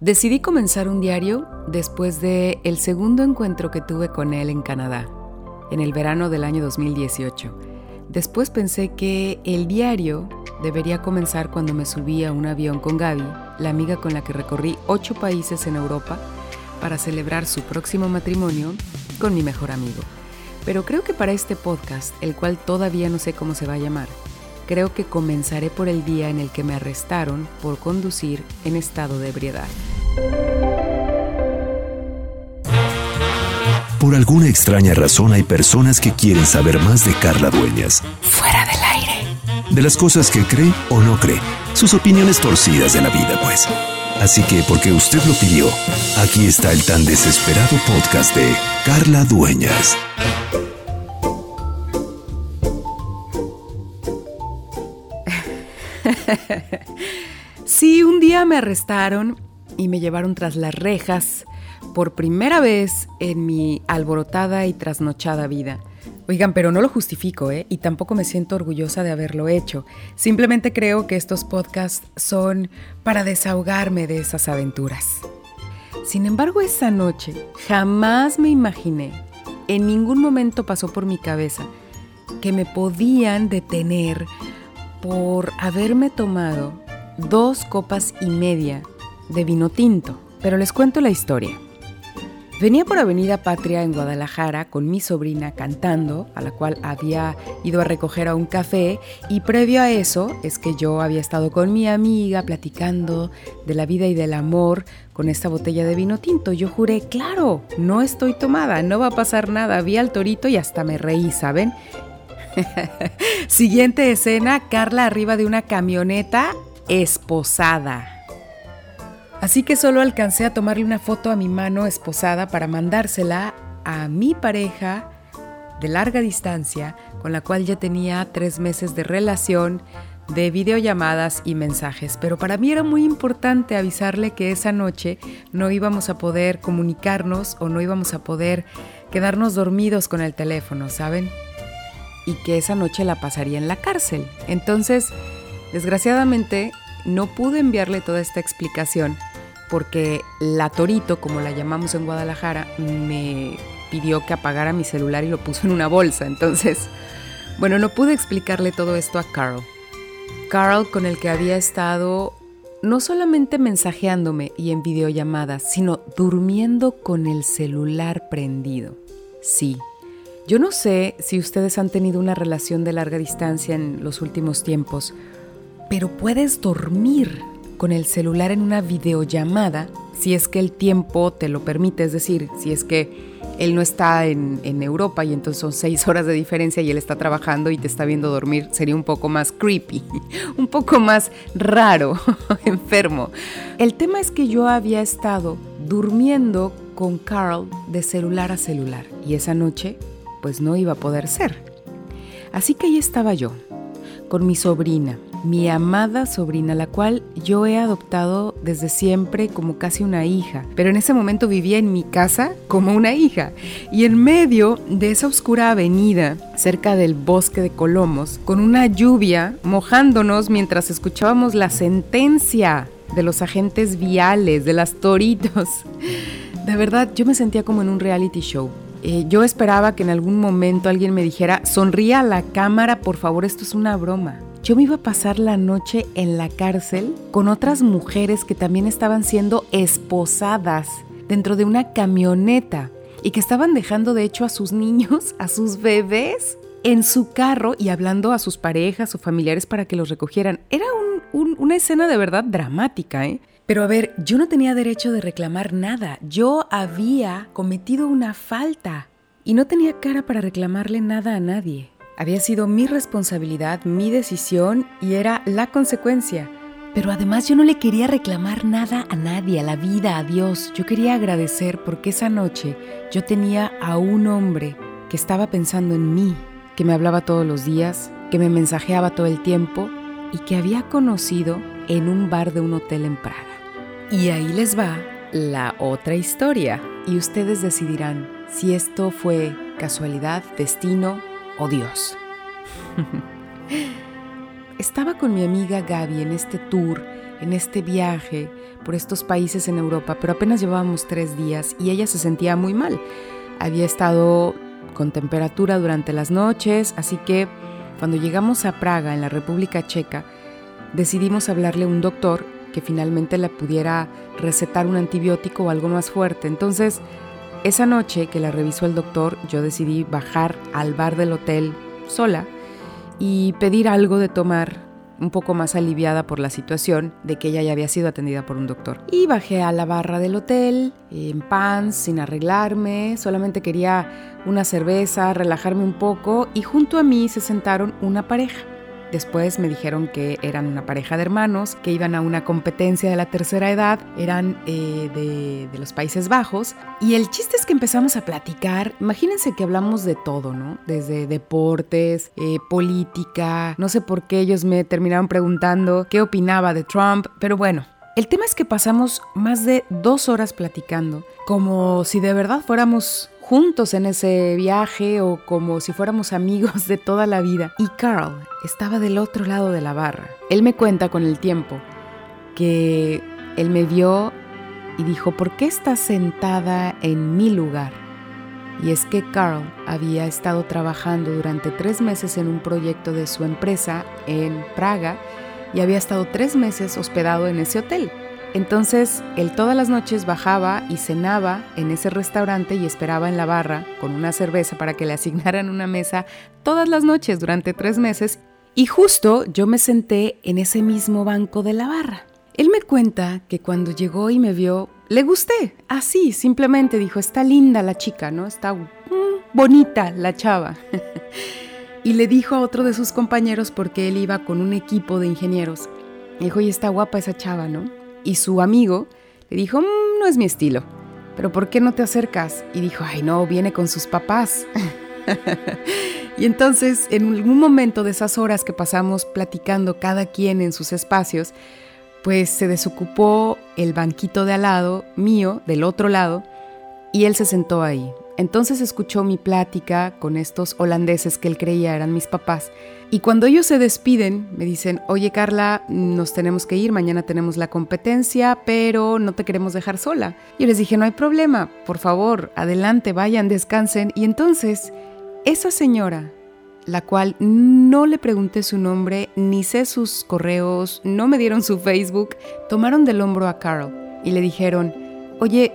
Decidí comenzar un diario después de el segundo encuentro que tuve con él en Canadá, en el verano del año 2018. Después pensé que el diario debería comenzar cuando me subí a un avión con Gaby, la amiga con la que recorrí ocho países en Europa para celebrar su próximo matrimonio con mi mejor amigo. Pero creo que para este podcast, el cual todavía no sé cómo se va a llamar, creo que comenzaré por el día en el que me arrestaron por conducir en estado de ebriedad. Por alguna extraña razón hay personas que quieren saber más de Carla Dueñas. Fuera del aire. De las cosas que cree o no cree. Sus opiniones torcidas de la vida, pues. Así que, porque usted lo pidió, aquí está el tan desesperado podcast de Carla Dueñas. sí, un día me arrestaron y me llevaron tras las rejas por primera vez en mi alborotada y trasnochada vida. Oigan, pero no lo justifico, ¿eh? Y tampoco me siento orgullosa de haberlo hecho. Simplemente creo que estos podcasts son para desahogarme de esas aventuras. Sin embargo, esa noche jamás me imaginé, en ningún momento pasó por mi cabeza, que me podían detener por haberme tomado dos copas y media de vino tinto. Pero les cuento la historia. Venía por Avenida Patria en Guadalajara con mi sobrina cantando, a la cual había ido a recoger a un café, y previo a eso es que yo había estado con mi amiga platicando de la vida y del amor con esta botella de vino tinto. Yo juré, claro, no estoy tomada, no va a pasar nada. Vi al torito y hasta me reí, ¿saben? Siguiente escena, Carla arriba de una camioneta esposada. Así que solo alcancé a tomarle una foto a mi mano esposada para mandársela a mi pareja de larga distancia, con la cual ya tenía tres meses de relación, de videollamadas y mensajes. Pero para mí era muy importante avisarle que esa noche no íbamos a poder comunicarnos o no íbamos a poder quedarnos dormidos con el teléfono, ¿saben? Y que esa noche la pasaría en la cárcel. Entonces, desgraciadamente, no pude enviarle toda esta explicación porque la Torito, como la llamamos en Guadalajara, me pidió que apagara mi celular y lo puso en una bolsa. Entonces, bueno, no pude explicarle todo esto a Carl. Carl con el que había estado no solamente mensajeándome y en videollamadas, sino durmiendo con el celular prendido. Sí. Yo no sé si ustedes han tenido una relación de larga distancia en los últimos tiempos, pero puedes dormir con el celular en una videollamada, si es que el tiempo te lo permite, es decir, si es que él no está en, Europa y entonces son seis horas de diferencia y él está trabajando y te está viendo dormir, sería un poco más creepy, un poco más raro, enfermo. El tema es que yo había estado durmiendo con Carl de celular a celular y esa noche pues no iba a poder ser. Así que ahí estaba yo, con mi sobrina, mi amada sobrina, la cual yo he adoptado desde siempre como casi una hija, pero en ese momento vivía en mi casa como una hija. Y en medio de esa oscura avenida, cerca del bosque de Colomos, con una lluvia mojándonos mientras escuchábamos la sentencia de los agentes viales, de las toritos. De verdad, yo me sentía como en un reality show. Eh, yo esperaba que en algún momento alguien me dijera, sonría a la cámara, por favor, esto es una broma yo me iba a pasar la noche en la cárcel con otras mujeres que también estaban siendo esposadas dentro de una camioneta y que estaban dejando de hecho a sus niños, a sus bebés en su carro y hablando a sus parejas o familiares para que los recogieran. Era una escena de verdad dramática, ¿eh? Pero a ver, yo no tenía derecho de reclamar nada. Yo había cometido una falta y no tenía cara para reclamarle nada a nadie. Había sido mi responsabilidad, mi decisión y era la consecuencia. Pero además yo no le quería reclamar nada a nadie, a la vida, a Dios. Yo quería agradecer porque esa noche yo tenía a un hombre que estaba pensando en mí, que me hablaba todos los días, que me mensajeaba todo el tiempo y que había conocido en un bar de un hotel en Praga. Y ahí les va la otra historia y ustedes decidirán si esto fue casualidad, destino oh Dios. Estaba con mi amiga Gaby en este tour en este viaje por estos países en Europa, pero apenas llevábamos tres días y ella se sentía muy mal. Había estado con temperatura durante las noches, así que cuando llegamos a Praga, en la República Checa, decidimos hablarle a un doctor que finalmente le pudiera recetar un antibiótico o algo más fuerte. Entonces, esa noche que la revisó el doctor, yo decidí bajar al bar del hotel sola y pedir algo de tomar un poco más aliviada por la situación de que ella ya había sido atendida por un doctor. Y bajé a la barra del hotel, en pants, sin arreglarme, solamente quería una cerveza, relajarme un poco y junto a mí se sentaron una pareja. Después me dijeron que eran una pareja de hermanos, que iban a una competencia de la tercera edad, eran eh, de, los Países Bajos. Y el chiste es que empezamos a platicar. Imagínense que hablamos de todo, ¿no? Desde deportes, eh, política. No sé por qué ellos me terminaron preguntando qué opinaba de Trump, pero bueno. El tema es que pasamos más de dos horas platicando, como si de verdad fuéramos juntos en ese viaje o como si fuéramos amigos de toda la vida. Y Carl estaba del otro lado de la barra. Él me cuenta con el tiempo que él me vio y dijo, ¿por qué estás sentada en mi lugar? Y es que Carl había estado trabajando durante tres meses en un proyecto de su empresa en Praga y había estado tres meses hospedado en ese hotel. Entonces, él todas las noches bajaba y cenaba en ese restaurante y esperaba en la barra con una cerveza para que le asignaran una mesa todas las noches durante tres meses. Y justo yo me senté en ese mismo banco de la barra. Él me cuenta que cuando llegó y me vio, le gusté. Así, simplemente dijo, está linda la chica, ¿no? Está mm, bonita la chava. y le dijo a otro de sus compañeros porque él iba con un equipo de ingenieros. Dijo, y está guapa esa chava, ¿no? Y su amigo le dijo, mm, no es mi estilo, pero ¿por qué no te acercas? Y dijo, ay no, viene con sus papás. y entonces, en algún momento de esas horas que pasamos platicando cada quien en sus espacios, pues se desocupó el banquito de al lado, mío, del otro lado, y él se sentó ahí. Entonces escuchó mi plática con estos holandeses que él creía eran mis papás. Y cuando ellos se despiden, me dicen, oye Carla, nos tenemos que ir, mañana tenemos la competencia, pero no te queremos dejar sola. Yo les dije, no hay problema, por favor, adelante, vayan, descansen. Y entonces, esa señora, la cual no le pregunté su nombre, ni sé sus correos, no me dieron su Facebook, tomaron del hombro a Carl y le dijeron, oye,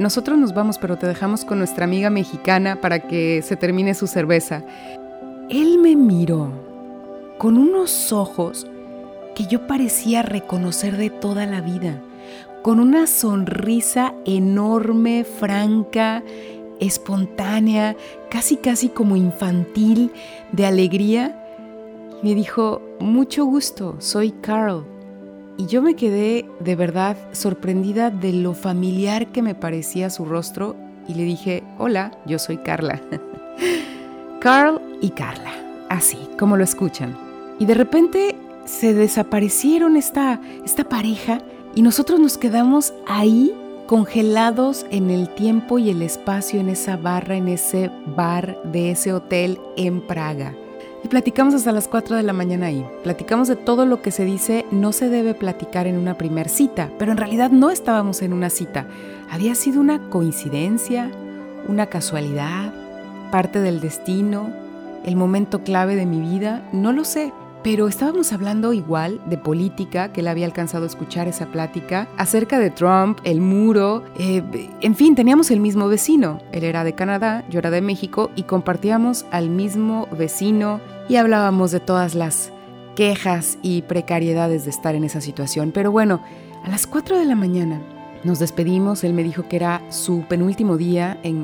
nosotros nos vamos, pero te dejamos con nuestra amiga mexicana para que se termine su cerveza. Él me miró con unos ojos que yo parecía reconocer de toda la vida, con una sonrisa enorme, franca, espontánea, casi casi como infantil, de alegría. Me dijo, mucho gusto, soy Carl. Y yo me quedé de verdad sorprendida de lo familiar que me parecía su rostro y le dije, hola, yo soy Carla. Carl y Carla, así como lo escuchan. Y de repente se desaparecieron esta, esta pareja y nosotros nos quedamos ahí congelados en el tiempo y el espacio, en esa barra, en ese bar de ese hotel en Praga. Y platicamos hasta las 4 de la mañana ahí. Platicamos de todo lo que se dice no se debe platicar en una primer cita, pero en realidad no estábamos en una cita. Había sido una coincidencia, una casualidad, parte del destino, el momento clave de mi vida, no lo sé. Pero estábamos hablando igual de política, que él había alcanzado a escuchar esa plática, acerca de Trump, el muro, eh, en fin, teníamos el mismo vecino. Él era de Canadá, yo era de México y compartíamos al mismo vecino y hablábamos de todas las quejas y precariedades de estar en esa situación. Pero bueno, a las 4 de la mañana nos despedimos, él me dijo que era su penúltimo día en,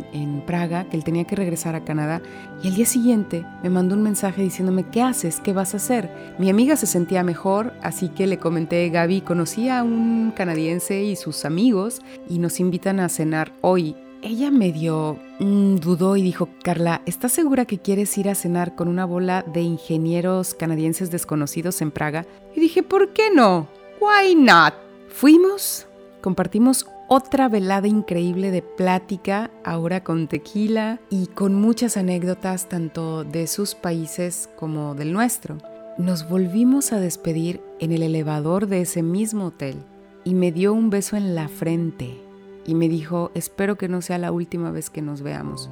Praga, que él tenía que regresar a Canadá y el día siguiente me mandó un mensaje diciéndome, ¿qué haces? ¿Qué vas a hacer? Mi amiga se sentía mejor, así que le comenté, Gaby, conocí a un canadiense y sus amigos y nos invitan a cenar hoy. Ella medio mm, dudó y dijo, Carla, ¿estás segura que quieres ir a cenar con una bola de ingenieros canadienses desconocidos en Praga? Y dije, ¿por qué no? Why not? Fuimos, compartimos otra velada increíble de plática, ahora con tequila y con muchas anécdotas tanto de sus países como del nuestro. nos volvimos a despedir en el elevador de ese mismo hotel y me dio un beso en la frente y me dijo, espero que no sea la última vez que nos veamos.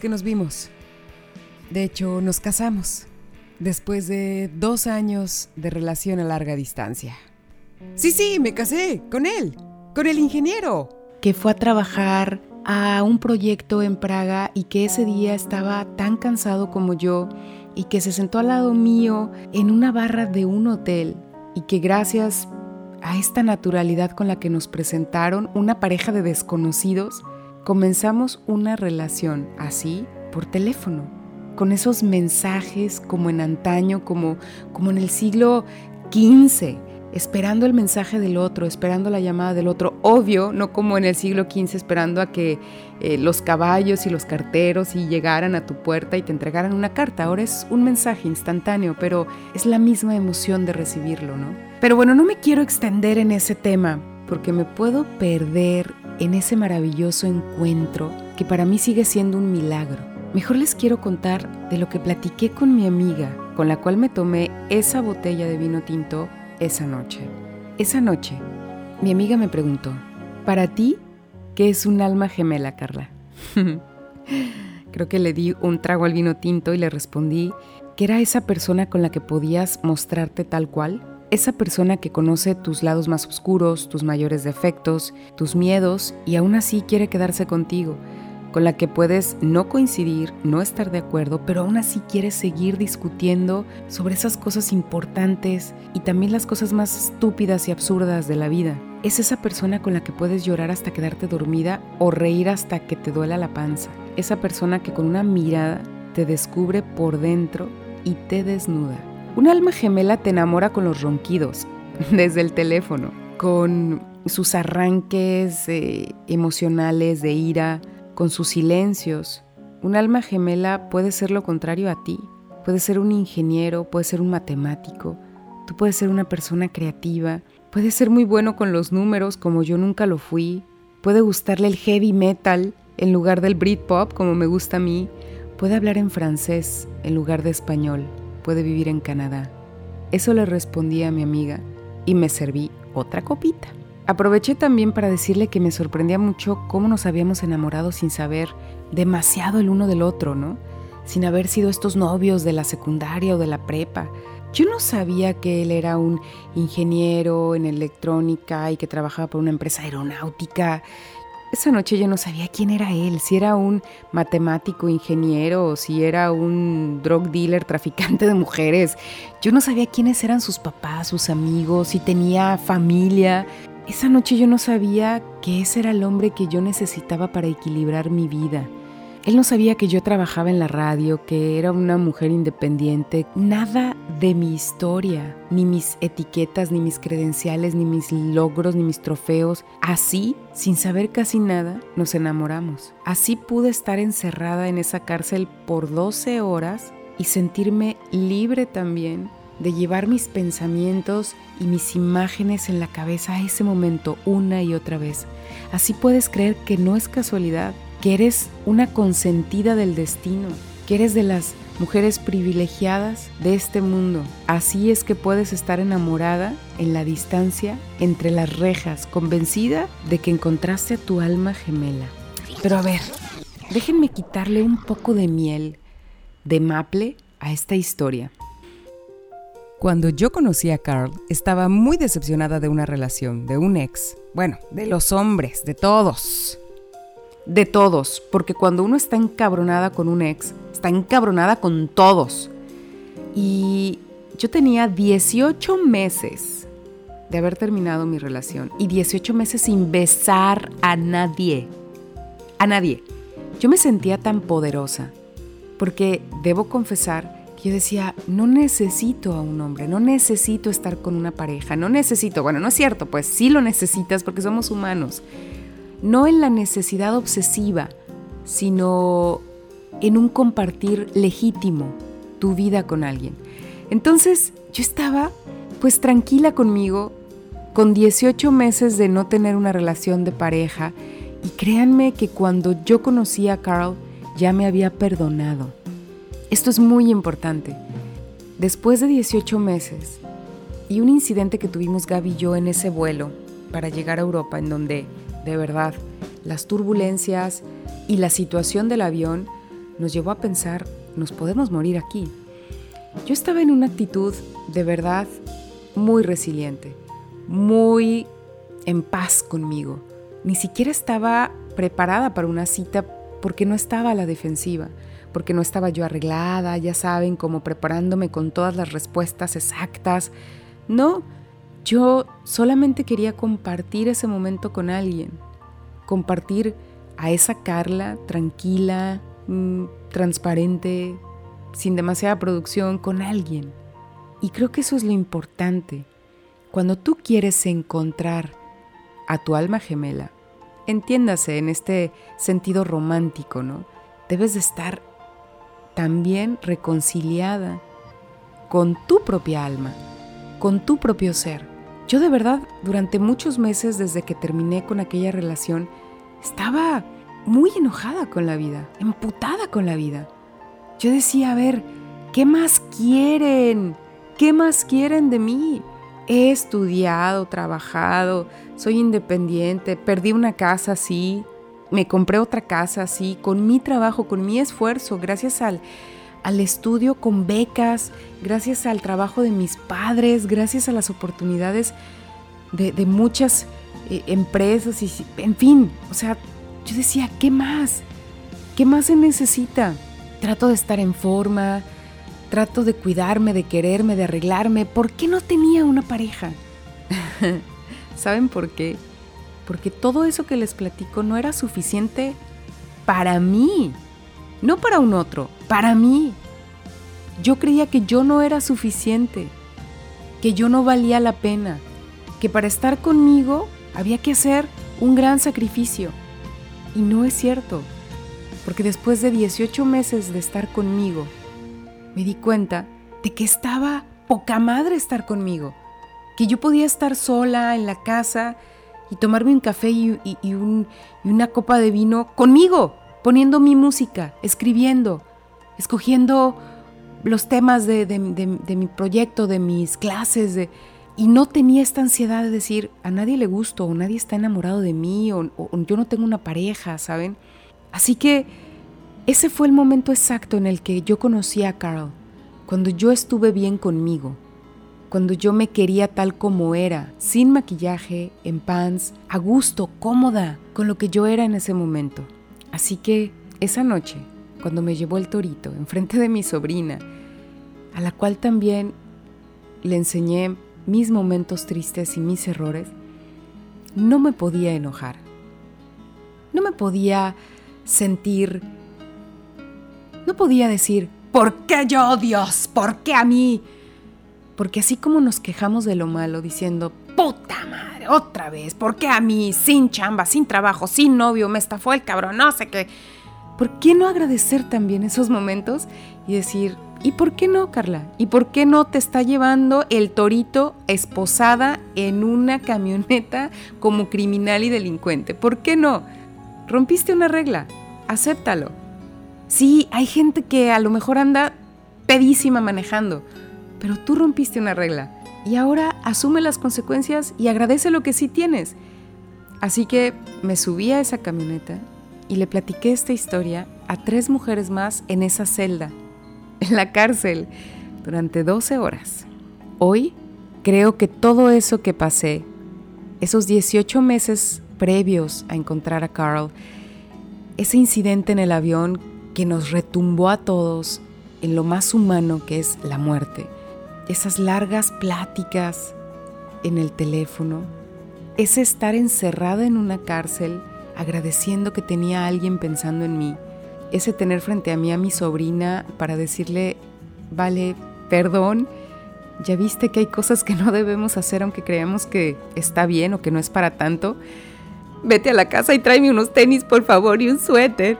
Que nos vimos. De hecho, nos casamos después de dos años de relación a larga distancia. Sí, sí, me casé con él, con el ingeniero. Que fue a trabajar a un proyecto en Praga y que ese día estaba tan cansado como yo y que se sentó al lado mío en una barra de un hotel y que gracias a esta naturalidad con la que nos presentaron una pareja de desconocidos, comenzamos una relación así por teléfono, con esos mensajes como en antaño, como, como en el siglo XV, esperando el mensaje del otro, esperando la llamada del otro, obvio, no como en el siglo XV esperando a que eh, los caballos y los carteros y llegaran a tu puerta y te entregaran una carta, ahora es un mensaje instantáneo, pero es la misma emoción de recibirlo, ¿no? Pero bueno, no me quiero extender en ese tema porque me puedo perder en ese maravilloso encuentro que para mí sigue siendo un milagro. Mejor les quiero contar de lo que platiqué con mi amiga, con la cual me tomé esa botella de vino tinto esa noche. Esa noche, mi amiga me preguntó, ¿para ti qué es un alma gemela, Carla? Creo que le di un trago al vino tinto y le respondí que era esa persona con la que podías mostrarte tal cual, esa persona que conoce tus lados más oscuros, tus mayores defectos, tus miedos y aún así quiere quedarse contigo, con la que puedes no coincidir, no estar de acuerdo, pero aún así quieres seguir discutiendo sobre esas cosas importantes y también las cosas más estúpidas y absurdas de la vida. Es esa persona con la que puedes llorar hasta quedarte dormida o reír hasta que te duela la panza. Esa persona que con una mirada te descubre por dentro y te desnuda. Un alma gemela te enamora con los ronquidos, desde el teléfono, con sus arranques eh, emocionales de ira, con sus silencios. Un alma gemela puede ser lo contrario a ti. Puede ser un ingeniero, puede ser un matemático, tú puedes ser una persona creativa, puede ser muy bueno con los números como yo nunca lo fui, puede gustarle el heavy metal en lugar del Britpop como me gusta a mí, puede hablar en francés en lugar de español, puede vivir en Canadá. Eso le respondí a mi amiga y me serví otra copita. Aproveché también para decirle que me sorprendía mucho cómo nos habíamos enamorado sin saber demasiado el uno del otro, ¿no? Sin haber sido estos novios de la secundaria o de la prepa. Yo no sabía que él era un ingeniero en electrónica y que trabajaba por una empresa aeronáutica. Esa noche yo no sabía quién era él, si era un matemático ingeniero o si era un drug dealer traficante de mujeres. Yo no sabía quiénes eran sus papás, sus amigos, si tenía familia. Esa noche yo no sabía que ese era el hombre que yo necesitaba para equilibrar mi vida. Él no sabía que yo trabajaba en la radio, que era una mujer independiente, nada de mi historia, ni mis etiquetas, ni mis credenciales, ni mis logros, ni mis trofeos. Así, sin saber casi nada, nos enamoramos. Así pude estar encerrada en esa cárcel por 12 horas y sentirme libre también de llevar mis pensamientos y mis imágenes en la cabeza a ese momento una y otra vez. Así puedes creer que no es casualidad, que eres una consentida del destino, que eres de las mujeres privilegiadas de este mundo. Así es que puedes estar enamorada en la distancia entre las rejas, convencida de que encontraste a tu alma gemela. Pero a ver, déjenme quitarle un poco de miel, de maple a esta historia. Cuando yo conocí a Carl, estaba muy decepcionada de una relación, de un ex. Bueno, de los hombres, de todos. De todos, porque cuando uno está encabronada con un ex, está encabronada con todos. Y yo tenía 18 meses de haber terminado mi relación y 18 meses sin besar a nadie. A nadie. Yo me sentía tan poderosa, porque debo confesar yo decía, no necesito a un hombre, no necesito estar con una pareja, no necesito, bueno, no es cierto, pues sí lo necesitas porque somos humanos, no en la necesidad obsesiva, sino en un compartir legítimo tu vida con alguien. Entonces yo estaba pues tranquila conmigo, con 18 meses de no tener una relación de pareja, y créanme que cuando yo conocí a Carl ya me había perdonado esto es muy importante. Después de 18 meses y un incidente que tuvimos Gaby y yo en ese vuelo para llegar a Europa, en donde, de verdad, las turbulencias y la situación del avión nos llevó a pensar, nos podemos morir aquí. Yo estaba en una actitud de verdad muy resiliente, muy en paz conmigo. Ni siquiera estaba preparada para una cita porque no estaba a la defensiva porque no estaba yo arreglada, ya saben, como preparándome con todas las respuestas exactas. No, yo solamente quería compartir ese momento con alguien, compartir a esa Carla tranquila, mm, transparente, sin demasiada producción, con alguien. Y creo que eso es lo importante. Cuando tú quieres encontrar a tu alma gemela, entiéndase en este sentido romántico, ¿no? Debes de estar también reconciliada con tu propia alma, con tu propio ser. Yo de verdad, durante muchos meses desde que terminé con aquella relación, estaba muy enojada con la vida, emputada con la vida. Yo decía, a ver, ¿qué más quieren? ¿Qué más quieren de mí? He estudiado, trabajado, soy independiente, perdí una casa, sí, me compré otra casa así, con mi trabajo, con mi esfuerzo, gracias al, al estudio con becas, gracias al trabajo de mis padres, gracias a las oportunidades de, muchas eh, empresas y en fin, o sea, yo decía, ¿qué más? ¿Qué más se necesita? Trato de estar en forma, trato de cuidarme, de quererme, de arreglarme. ¿Por qué no tenía una pareja? ¿Saben por qué? Porque todo eso que les platico no era suficiente para mí, no para un otro, para mí. Yo creía que yo no era suficiente, que yo no valía la pena, que para estar conmigo había que hacer un gran sacrificio. Y no es cierto, porque después de 18 meses de estar conmigo, me di cuenta de que estaba poca madre estar conmigo, que yo podía estar sola en la casa y tomarme un café y, una copa de vino conmigo, poniendo mi música, escribiendo, escogiendo los temas de, mi proyecto, de mis clases, y no tenía esta ansiedad de decir, a nadie le gusto, o nadie está enamorado de mí, o, yo no tengo una pareja, ¿saben? Así que ese fue el momento exacto en el que yo conocí a Carl, cuando yo estuve bien conmigo, cuando yo me quería tal como era, sin maquillaje, en pants, a gusto, cómoda, con lo que yo era en ese momento. Así que esa noche, cuando me llevó el torito enfrente de mi sobrina, a la cual también le enseñé mis momentos tristes y mis errores, no me podía enojar. No me podía sentir, no podía decir, ¿por qué yo, Dios? ¿Por qué a mí? Porque así como nos quejamos de lo malo diciendo, puta madre, otra vez, ¿por qué a mí, sin chamba, sin trabajo, sin novio, me estafó el cabrón, no sé qué? ¿Por qué no agradecer también esos momentos y decir, ¿y por qué no, Carla? ¿Y por qué no te está llevando el torito esposada en una camioneta como criminal y delincuente? ¿Por qué no? Rompiste una regla, acéptalo. Sí, hay gente que a lo mejor anda pedísima manejando pero tú rompiste una regla y ahora asume las consecuencias y agradece lo que sí tienes. Así que me subí a esa camioneta y le platiqué esta historia a tres mujeres más en esa celda, en la cárcel, durante 12 horas. Hoy creo que todo eso que pasé, esos 18 meses previos a encontrar a Carl, ese incidente en el avión que nos retumbó a todos en lo más humano que es la muerte, esas largas pláticas en el teléfono, ese estar encerrada en una cárcel agradeciendo que tenía a alguien pensando en mí, ese tener frente a mí a mi sobrina para decirle, vale, perdón, ya viste que hay cosas que no debemos hacer aunque creamos que está bien o que no es para tanto. Vete a la casa y tráeme unos tenis, por favor, y un suéter.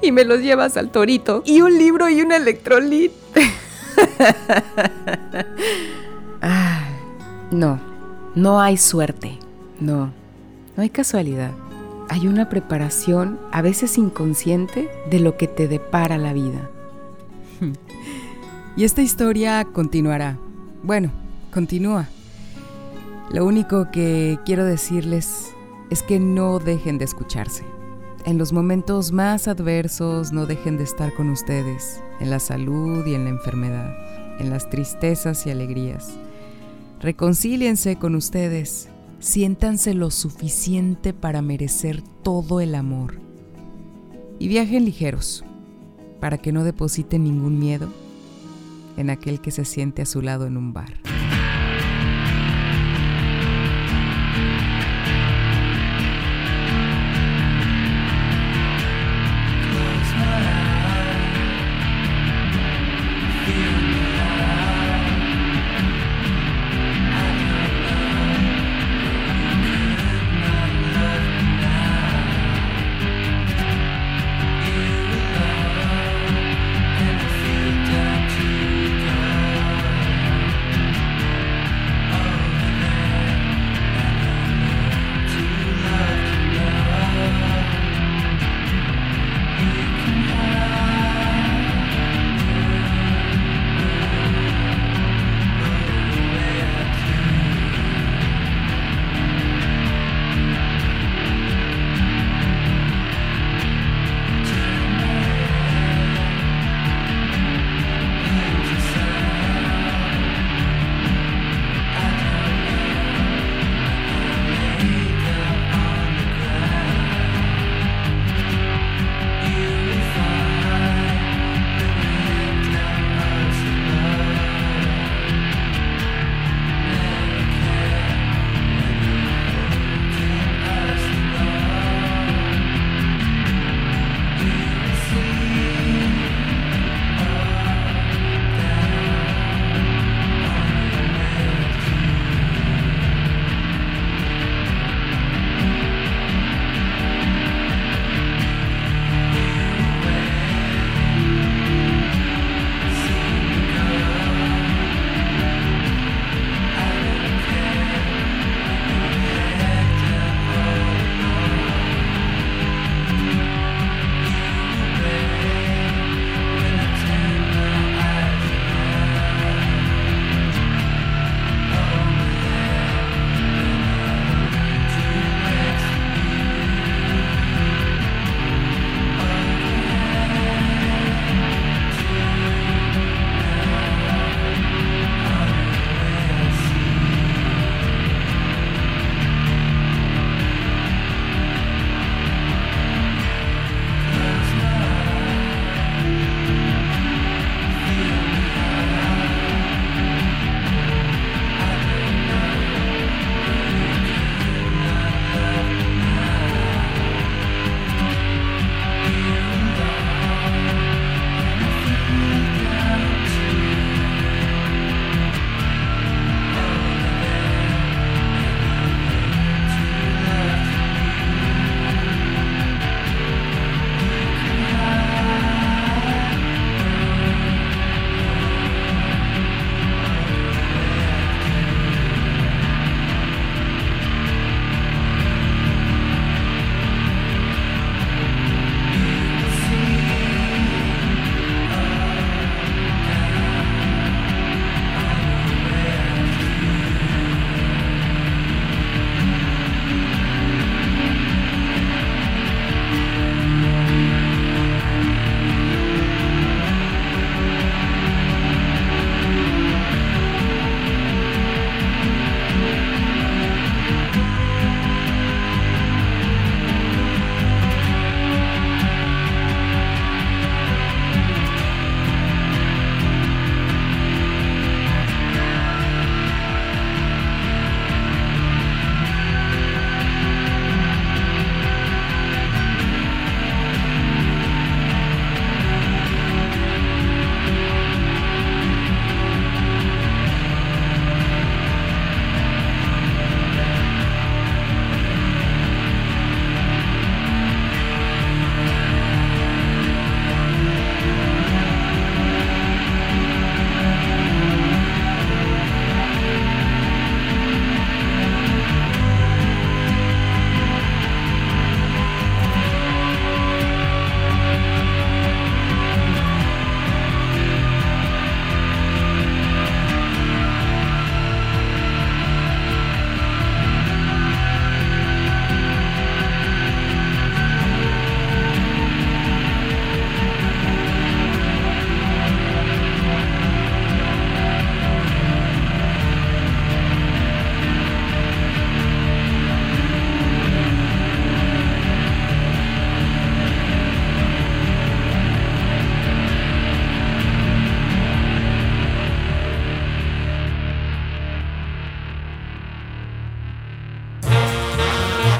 Y me los llevas al torito. Y un libro y un electrolit. no, no hay suerte, no, no hay casualidad. Hay una preparación, a veces inconsciente, de lo que te depara la vida. Y esta historia continuará. Bueno, continúa. Lo único que quiero decirles es que no dejen de escucharse. En los momentos más adversos no dejen de estar con ustedes, en la salud y en la enfermedad, en las tristezas y alegrías. Reconcíliense con ustedes, siéntanse lo suficiente para merecer todo el amor. Y viajen ligeros, para que no depositen ningún miedo en aquel que se siente a su lado en un bar.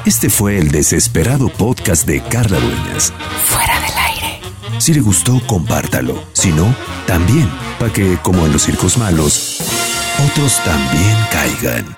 Este fue el desesperado podcast de Carla Dueñas. Fuera del aire. Si le gustó, compártalo. Si no, también, para que, como en los circos malos, otros también caigan.